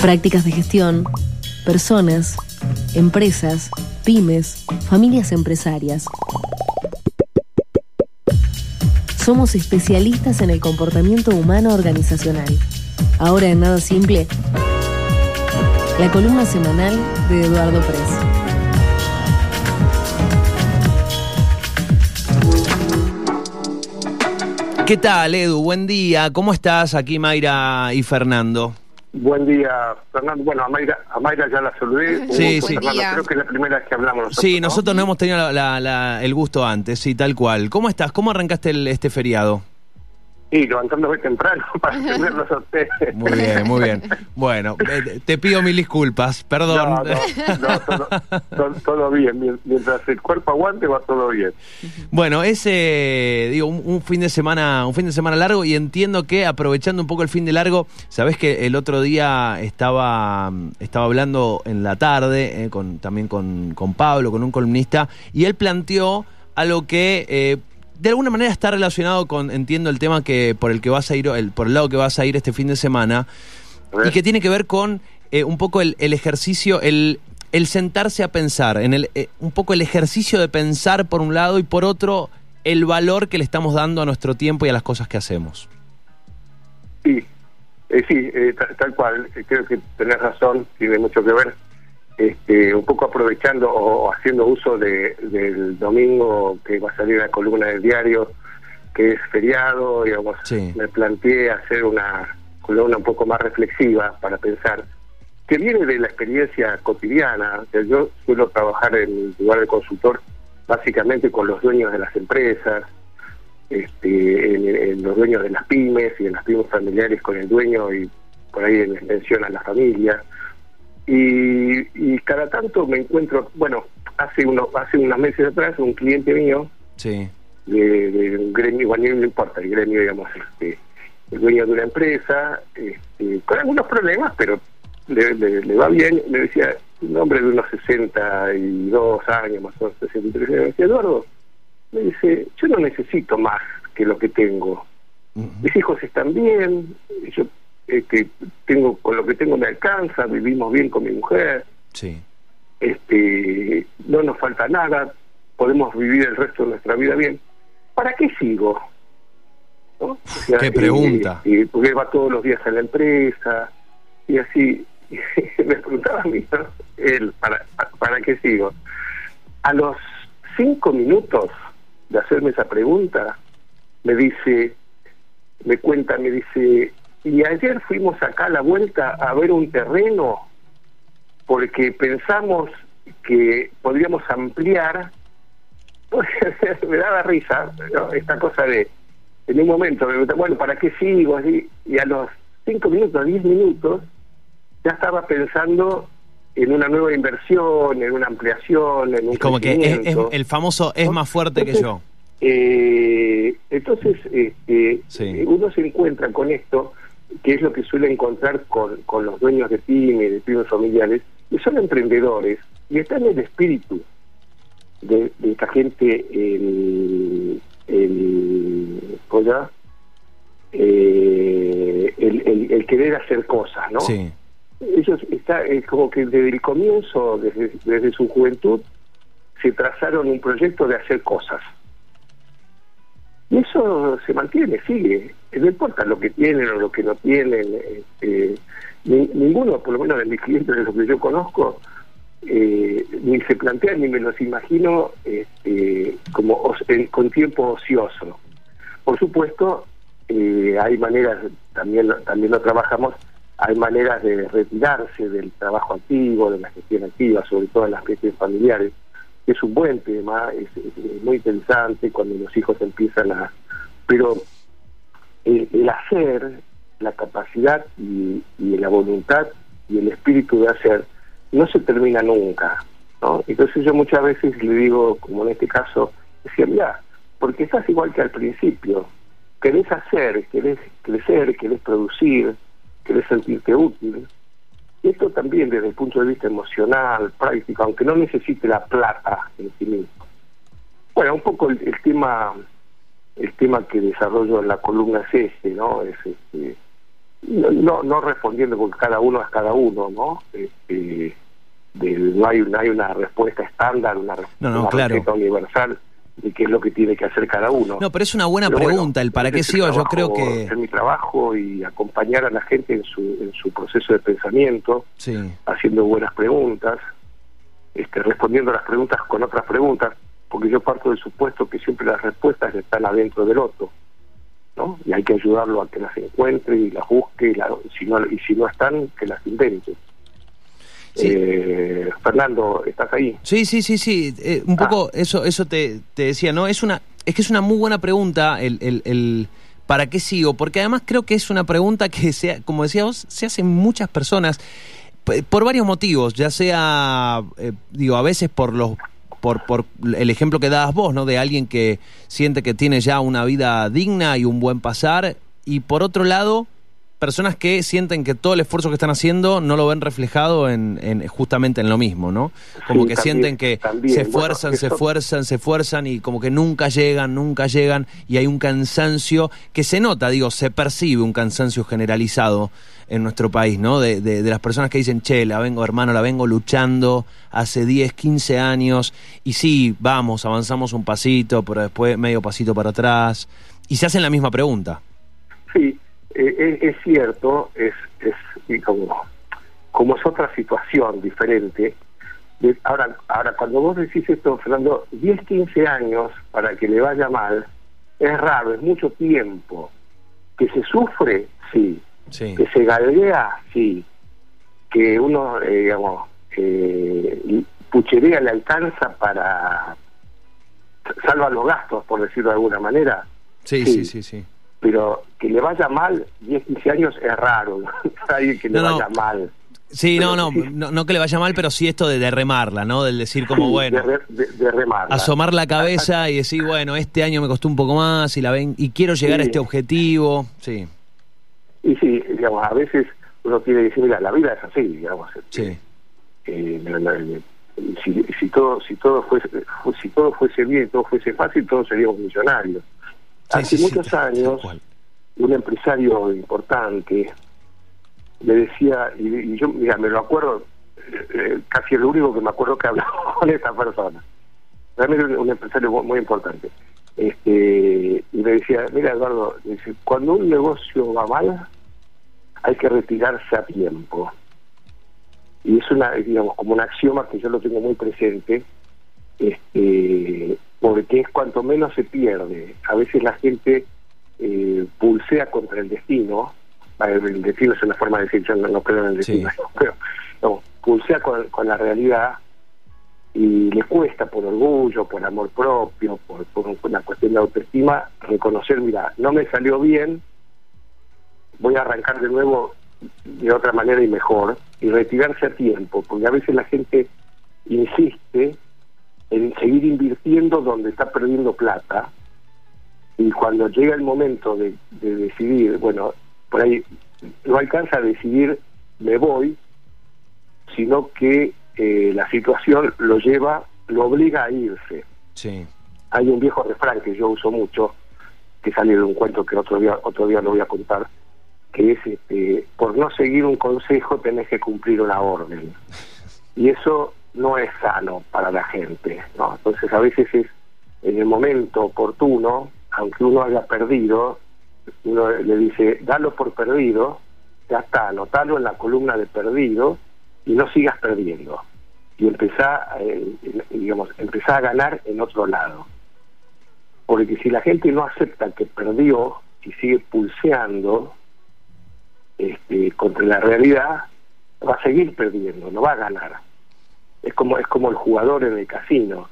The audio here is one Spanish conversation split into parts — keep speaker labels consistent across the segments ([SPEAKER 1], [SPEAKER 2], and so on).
[SPEAKER 1] Prácticas de gestión, personas, empresas, pymes, familias empresarias. Somos especialistas en el comportamiento humano organizacional. Ahora en Nada Simple, la columna semanal de Eduardo Press.
[SPEAKER 2] ¿Qué tal, Edu? Buen día. ¿Cómo estás? Aquí Mayra y Fernando.
[SPEAKER 3] Buen día, Fernando. Bueno, a Mayra, a Mayra ya la saludé. Un
[SPEAKER 2] Sí,
[SPEAKER 3] gusto,
[SPEAKER 2] sí.
[SPEAKER 3] Fernando. Creo que es la primera vez que hablamos nosotros.
[SPEAKER 2] Sí,
[SPEAKER 3] ¿no?
[SPEAKER 2] nosotros no hemos tenido la- la- la- el gusto antes, sí, tal cual. ¿Cómo estás? ¿Cómo arrancaste el- este feriado?
[SPEAKER 3] Sí, levantándome temprano para tenerlos a ustedes.
[SPEAKER 2] Muy bien, muy bien. Bueno, eh, te pido mil disculpas, perdón.
[SPEAKER 3] No, no, no, todo, todo- todo bien. Mien- Mientras el cuerpo aguante, va todo bien.
[SPEAKER 2] Bueno, es eh, digo un, un fin de semana, un fin de semana largo y entiendo que aprovechando un poco el fin de largo, sabés que el otro día estaba estaba hablando en la tarde eh, con también con, con Pablo, con un columnista y él planteó algo que eh, de alguna manera está relacionado con entiendo el tema que por el que vas a ir el por el lado que vas a ir este fin de semana y que tiene que ver con eh, un poco el, el ejercicio, el, el sentarse a pensar, en el, eh, un poco el ejercicio de pensar por un lado y por otro el valor que le estamos dando a nuestro tiempo y a las cosas que hacemos.
[SPEAKER 3] Sí, eh, sí, eh, ta- tal cual. Creo que tenés razón, tiene mucho que ver. Este, un poco aprovechando o haciendo uso de, del domingo que va a salir la columna del diario, que es feriado, digamos,
[SPEAKER 2] Sí.
[SPEAKER 3] me planteé hacer una columna un poco más reflexiva para pensar, que viene de la experiencia cotidiana. O sea, yo suelo trabajar en lugar de consultor básicamente con los dueños de las empresas, este, en, en los dueños de las pymes y en las pymes familiares con el dueño y por ahí en extensión a la familia. Y, y cada tanto me encuentro, bueno, hace unos, hace unos meses atrás un cliente mío
[SPEAKER 2] Sí.
[SPEAKER 3] de, de un gremio, bueno, no importa, el gremio, digamos, este, el dueño de una empresa, este, con algunos problemas, pero le, le- le va bien, me decía, un hombre de unos 62 años, más o menos 63 años, me decía, Eduardo, me dice, yo no necesito más que lo que tengo. Mis hijos están bien, yo eh, que tengo con lo que tengo me alcanza, vivimos bien con mi mujer,
[SPEAKER 2] Sí.
[SPEAKER 3] este, no nos falta nada, podemos vivir el resto de nuestra vida bien. ¿Para qué sigo? ¿No? O sea,
[SPEAKER 2] Qué pregunta.
[SPEAKER 3] Y, porque va todos los días a la empresa y así. me preguntaba a mí, ¿no? él, ¿para, ¿para qué sigo? A los cinco minutos de hacerme esa pregunta, me dice, me cuenta, me dice, y ayer fuimos acá a la vuelta a ver un terreno porque pensamos que podríamos ampliar, me daba risa ¿no? esta cosa de, en un momento, me bueno, ¿para qué sigo? Así, y a los cinco minutos, diez minutos, ya estaba pensando en una nueva inversión, en una ampliación, en un
[SPEAKER 2] Es como que es, es-
[SPEAKER 3] crecimiento.
[SPEAKER 2] el famoso es más fuerte que yo.
[SPEAKER 3] Eh, entonces,
[SPEAKER 2] Sí.
[SPEAKER 3] eh, uno se encuentra con esto, que es lo que suele encontrar con, con los dueños de pymes, de pymes familiares, que son emprendedores y está en el espíritu de, de esta gente el, el. Eh, el, el- el querer hacer cosas, ¿no?
[SPEAKER 2] Sí.
[SPEAKER 3] ellos está es como que desde el comienzo, desde, desde su juventud, se trazaron un proyecto de hacer cosas. Y eso se mantiene, sigue. No importa lo que tienen o lo que no tienen. este, ni- ninguno, por lo menos de mis clientes, de los que yo conozco, eh, ni se plantean ni me los imagino este, como con tiempo ocioso. Por supuesto, eh, hay maneras, también, también lo trabajamos, hay maneras de retirarse del trabajo activo, de la gestión activa, sobre todo en las gestiones familiares. Es un buen tema, es, es- es muy interesante cuando los hijos empiezan a... Pero el, hacer, la capacidad y, la voluntad y el espíritu de hacer no se termina nunca. ¿no? Entonces yo muchas veces le digo, como en este caso, decía, mira, porque estás igual que al principio, querés hacer, querés crecer, querés producir, querés sentirte útil. Y esto también desde el punto de vista emocional, práctico, aunque no necesite la plata en sí mismo. Bueno, un poco el tema el tema que desarrollo en la columna es este, ¿no? Es este, no, no respondiendo porque cada uno es cada uno, ¿no? Este, no, hay, no hay una respuesta estándar, una, respuesta universal de qué es lo que tiene que hacer cada uno.
[SPEAKER 2] No, pero es una buena pregunta, el para qué sigo, yo creo que...
[SPEAKER 3] Es mi trabajo y acompañar a la gente en su, en su proceso de pensamiento, haciendo buenas preguntas, este, respondiendo a las preguntas con otras preguntas, porque yo parto del supuesto que siempre las respuestas están adentro del otro. ¿no? Y hay que ayudarlo a que las encuentre y las busque y, si, no, y si no están, que las invente. Eh, Fernando, ¿estás ahí?
[SPEAKER 2] Sí, sí, sí, sí. Eh, un poco ah. eso eso te, te, decía, ¿no? Es una es que es una muy buena pregunta el, el, el, ¿para qué sigo? Porque además creo que es una pregunta que, sea, como decía vos, se hacen muchas personas por varios motivos, ya sea, eh, digo, a veces por los por, por el ejemplo que dabas vos, ¿no? De alguien que siente que tiene ya una vida digna y un buen pasar, y por otro lado, personas que sienten que todo el esfuerzo que están haciendo no lo ven reflejado en, justamente en lo mismo, ¿no? Como que sienten que se esfuerzan, se esfuerzan, se esfuerzan y como que nunca llegan, nunca llegan y hay un cansancio que se nota, digo, se percibe un cansancio generalizado en nuestro país, ¿no? De, de, las personas que dicen, che, la vengo hermano, la vengo luchando hace 10, 15 años y sí, vamos, avanzamos un pasito, pero después medio pasito para atrás y se hacen la misma pregunta.
[SPEAKER 3] Sí, eh, es, cierto, es, es como, como es otra situación diferente. ahora, ahora, cuando vos decís esto, Fernando, 10, 15 años para que le vaya mal, es raro, es mucho tiempo. Que se sufre, sí. Que se galdea, sí. Que uno, eh, digamos, eh, puchería le alcanza para salva los gastos, por decirlo de alguna manera.
[SPEAKER 2] sí, sí, sí. sí
[SPEAKER 3] pero que le vaya mal 10, 15 años es raro, alguien que le vaya mal.
[SPEAKER 2] Sí, no, no, no, que le vaya mal, pero sí esto de, de remarla, ¿no? Del decir como, bueno,
[SPEAKER 3] de, remarla.
[SPEAKER 2] asomar la cabeza y decir, bueno, este año me costó un poco más y la ven y quiero llegar a este objetivo, sí.
[SPEAKER 3] Y sí, digamos, a veces uno tiene que decir, mira, la vida es así, digamos.
[SPEAKER 2] Sí.
[SPEAKER 3] Eh, si, si todo si todo fuese si todo fuese bien, todo fuese fácil, todos seríamos millonarios. Hace muchos años, un empresario importante me decía, y, yo, mira, me lo acuerdo, eh, eh, casi el único que me acuerdo que hablaba con esta persona. Realmente un, empresario muy, importante. Este, y me decía, mira Eduardo, dice, cuando un negocio va mal, hay que retirarse a tiempo. Y es una, digamos, como un axioma que yo lo tengo muy presente, este, porque es cuanto menos se pierde. A veces la gente eh, pulsea contra el destino, el destino es una forma de decir, yo no, creo en el destino, pero no, pulsea con, la realidad y le cuesta por orgullo, por amor propio, por, una cuestión de autoestima, reconocer, mira, no me salió bien, voy a arrancar de nuevo de otra manera y mejor, y retirarse a tiempo, porque a veces la gente insiste en seguir invirtiendo donde está perdiendo plata y cuando llega el momento de, decidir, bueno, por ahí no alcanza a decidir me voy, sino que eh, la situación lo lleva, lo obliga a irse.
[SPEAKER 2] Sí.
[SPEAKER 3] Hay un viejo refrán que yo uso mucho, que sale de un cuento que otro día, otro día lo voy a contar, que es este, por no seguir un consejo tenés que cumplir una orden. Y eso no es sano para la gente, ¿no? Entonces a veces es en el momento oportuno, aunque uno haya perdido, uno le dice, dalo por perdido, ya está, anotalo en la columna de perdido y no sigas perdiendo. Y empezá, eh, digamos, empezá a ganar en otro lado. Porque si la gente no acepta que perdió y sigue pulseando este, contra la realidad, va a seguir perdiendo, no va a ganar es como es como el jugador en el casino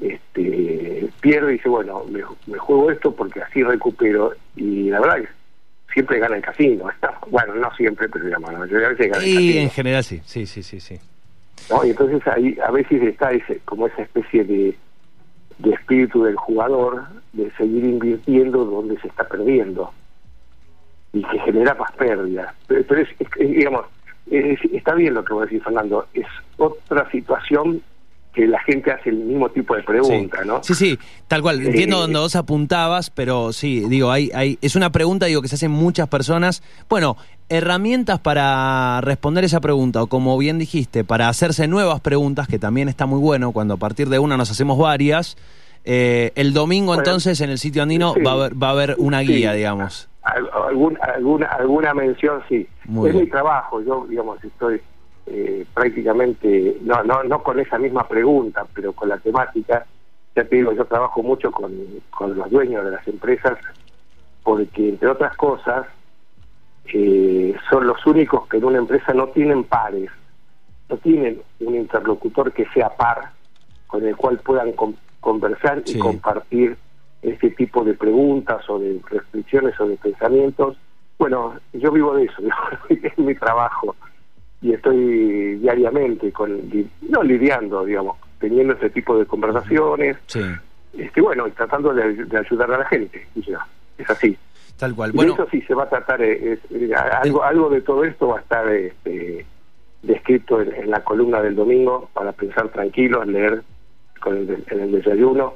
[SPEAKER 3] este pierde y dice bueno me, juego esto porque así recupero y la verdad es siempre gana el casino bueno no siempre pero digamos, la mayoría de veces gana el casino.
[SPEAKER 2] en general sí sí sí sí sí
[SPEAKER 3] ¿No? y entonces ahí a veces está ese como esa especie de de espíritu del jugador de seguir invirtiendo donde se está perdiendo y que genera más pérdidas pero, es, digamos está bien lo que vos decís, Fernando, es otra situación que la gente hace el mismo tipo de pregunta,
[SPEAKER 2] sí.
[SPEAKER 3] ¿no?
[SPEAKER 2] Sí, sí, tal cual. Entiendo
[SPEAKER 3] Eh,
[SPEAKER 2] donde vos apuntabas, pero sí, digo, hay, hay, es una pregunta digo que se hacen muchas personas. Bueno, herramientas para responder esa pregunta, o como bien dijiste, para hacerse nuevas preguntas, que también está muy bueno, cuando a partir de una nos hacemos varias. Eh, el domingo
[SPEAKER 3] Bueno,
[SPEAKER 2] entonces en el sitio andino
[SPEAKER 3] sí.
[SPEAKER 2] va, a haber, va a haber una
[SPEAKER 3] Sí.
[SPEAKER 2] guía, digamos.
[SPEAKER 3] Al- algún- alguna, alguna mención, sí.
[SPEAKER 2] Muy
[SPEAKER 3] es
[SPEAKER 2] bien.
[SPEAKER 3] mi trabajo, yo, digamos, estoy eh, prácticamente, no, no, no con esa misma pregunta, pero con la temática. Ya te digo, yo trabajo mucho con, con los dueños de las empresas, porque entre otras cosas, eh, son los únicos que en una empresa no tienen pares, no tienen un interlocutor que sea par, con el cual puedan con- conversar
[SPEAKER 2] Sí.
[SPEAKER 3] y compartir este tipo de preguntas o de restricciones o de pensamientos. Bueno, yo vivo de eso, es mi trabajo y estoy diariamente con no lidiando, digamos, teniendo este tipo de conversaciones,
[SPEAKER 2] Sí,
[SPEAKER 3] este bueno, y tratando de, de ayudar a la gente. ya, es así.
[SPEAKER 2] tal cual.
[SPEAKER 3] Y
[SPEAKER 2] Bueno,
[SPEAKER 3] eso sí se va a tratar, eh, es- eh, algo, algo de todo esto va a estar este, descrito en, en la columna del domingo para pensar tranquilos, leer con el, en el desayuno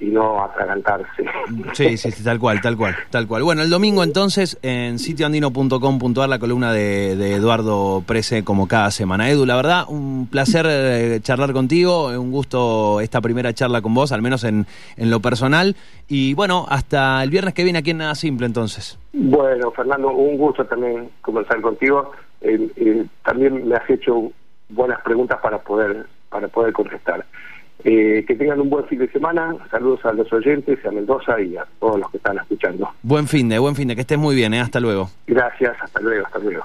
[SPEAKER 3] y no atragantarse.
[SPEAKER 2] Sí, sí, sí, tal cual, tal cual, tal cual. Bueno, el domingo entonces en sitioandino.com.ar la columna de, de Eduardo Prese como cada semana. Edu, la verdad, un placer eh, charlar contigo, un gusto esta primera charla con vos, al menos en, en lo personal. Y bueno, hasta el viernes que viene aquí en Nada Simple entonces.
[SPEAKER 3] Bueno, Fernando, un gusto también conversar contigo. Eh, eh, también me has hecho buenas preguntas para poder para poder contestar. Eh, que tengan un buen fin de semana. Saludos a los oyentes, a Mendoza y a todos los que están escuchando.
[SPEAKER 2] Buen fin de, buen fin de, que estés muy bien, ¿eh? hasta luego.
[SPEAKER 3] Gracias, hasta luego, hasta luego.